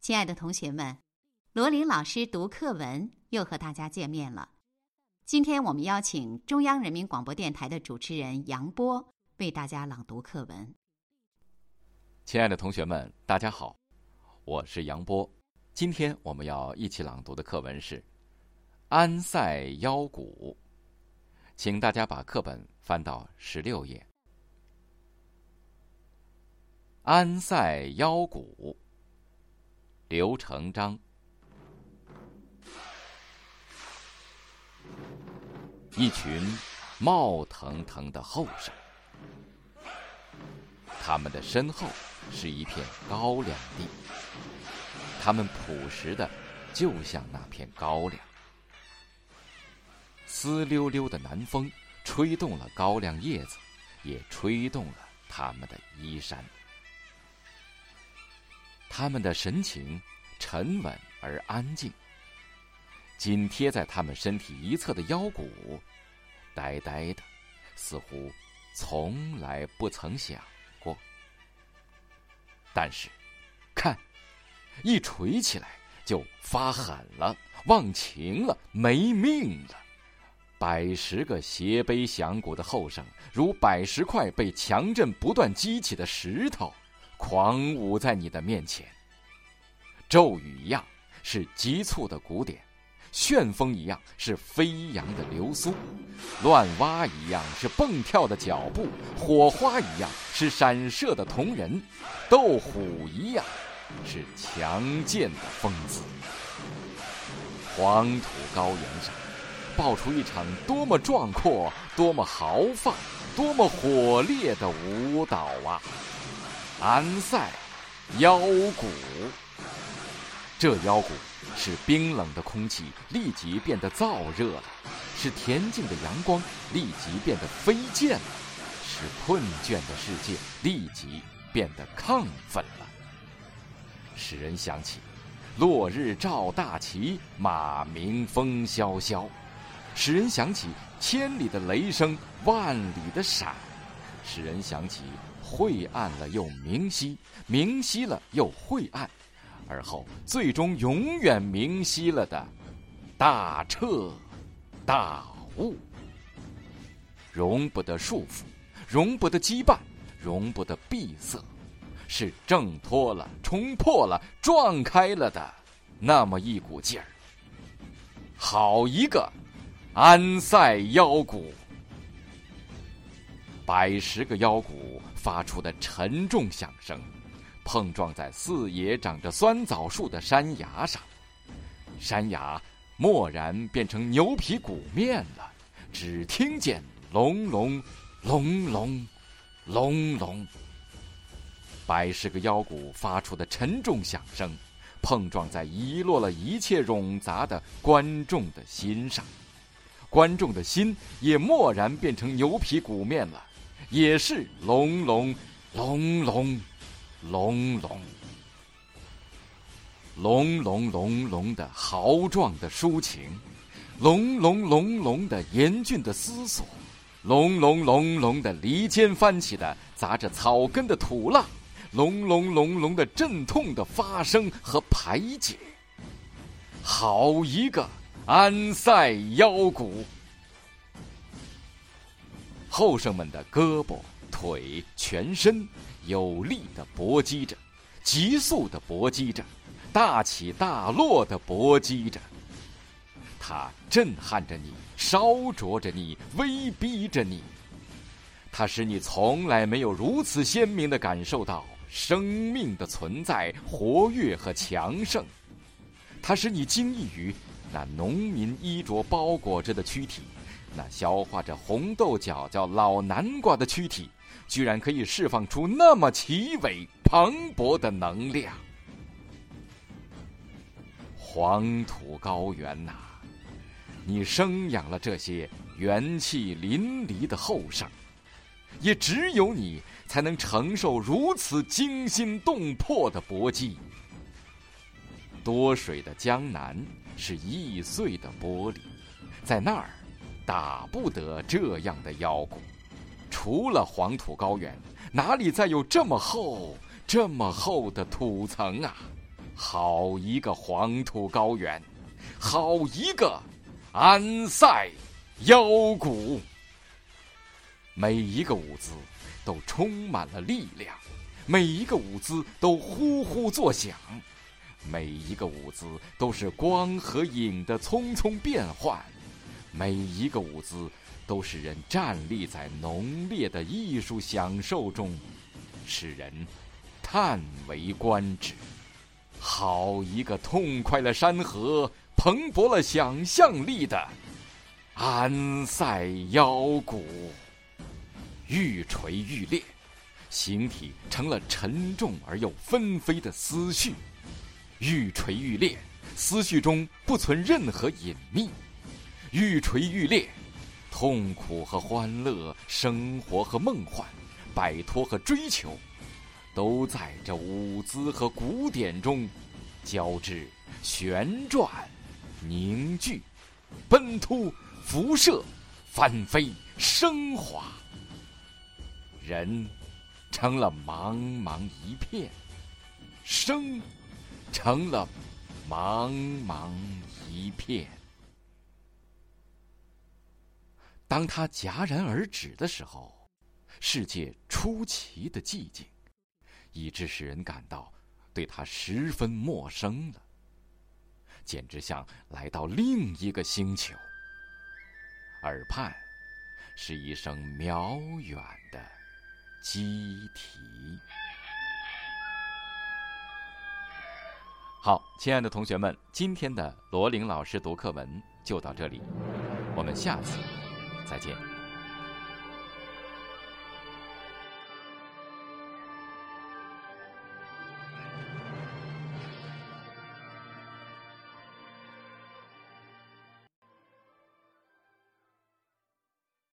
亲爱的同学们，罗琳老师读课文又和大家见面了。今天我们邀请中央人民广播电台的主持人杨波为大家朗读课文。亲爱的同学们，大家好，我是杨波。今天我们要一起朗读的课文是《安塞腰鼓》，请大家把课本翻到十六页。《安塞腰鼓》。刘成章，一群冒腾腾的后生，他们的身后是一片高粱地，他们朴实的，就像那片高粱。丝溜溜的南风吹动了高粱叶子，也吹动了他们的衣衫。他们的神情沉稳而安静，紧贴在他们身体一侧的腰鼓，呆呆的，似乎从来不曾想过。但是，看，一锤起来就发狠了，忘情了，没命了。百十个斜背响鼓的后生，如百十块被强震不断激起的石头。狂舞在你的面前，骤雨一样是急促的鼓点，旋风一样是飞扬的流苏，乱蛙一样是蹦跳的脚步，火花一样是闪射的瞳仁，斗虎一样是强健的风姿。黄土高原上，爆出一场多么壮阔、多么豪放、多么火烈的舞蹈啊！安塞腰鼓，这腰鼓使冰冷的空气立即变得燥热了，使恬静的阳光立即变得飞溅了，使困倦的世界立即变得亢奋了，使人想起落日照大旗，马鸣风萧萧，使人想起千里的雷声，万里的闪，使人想起。晦暗了又明晰，明晰了又晦暗，而后最终永远明晰了的大彻大悟，容不得束缚，容不得羁绊，容不得闭塞，是挣脱了、冲破了、撞开了的那么一股劲儿。好一个安塞腰鼓！百十个腰鼓发出的沉重响声，碰撞在四野长着酸枣树的山崖上，山崖蓦然变成牛皮鼓面了。只听见隆隆隆隆隆隆，百十个腰鼓发出的沉重响声，碰撞在遗落了一切冗杂的观众的心上，观众的心也蓦然变成牛皮鼓面了。也是隆隆隆隆隆隆隆隆隆隆的豪壮的抒情，隆隆隆隆的严峻的思索，隆隆隆隆的离间翻起的砸着草根的土浪，隆隆隆隆的阵痛的发生和排解。好一个安塞腰鼓！后生们的胳膊、腿、全身有力的搏击着，急速的搏击着，大起大落的搏击着。它震撼着你，烧灼着你，威逼着你。它使你从来没有如此鲜明的感受到生命的存在、活跃和强盛。它使你惊异于那农民衣着包裹着的躯体。那消化着红豆角角、老南瓜的躯体，居然可以释放出那么奇伟磅礴的能量。黄土高原呐，你生养了这些元气淋漓的后生，也只有你才能承受如此惊心动魄的搏击。多水的江南是易碎的玻璃，在那儿打不得这样的妖蛊。除了黄土高原，哪里再有这么厚、这么厚的土层啊？好一个黄土高原，好一个安塞妖谷！每一个舞姿都充满了力量，每一个舞姿都呼呼作响，每一个舞姿都是光和影的匆匆变换，每一个舞姿都使人站立在浓烈的艺术享受中，使人叹为观止。好一个痛快了山河、蓬勃了想象力的安塞腰鼓！愈锤愈烈，形体成了沉重而又纷飞的思绪；愈锤愈烈，思绪中不存任何隐秘；愈锤愈烈，痛苦和欢乐、生活和梦幻、摆脱和追求。都在这舞姿和古典中交织、旋转、凝聚、奔突、辐射、翻飞、升华。人成了茫茫一片，生成了茫茫一片。当他戛然而止的时候，世界出奇的寂静。以致使人感到对他十分陌生了，简直像来到另一个星球。耳畔是一声渺远的鸡啼。好，亲爱的同学们，今天的罗琳老师读课文就到这里，我们下次再见。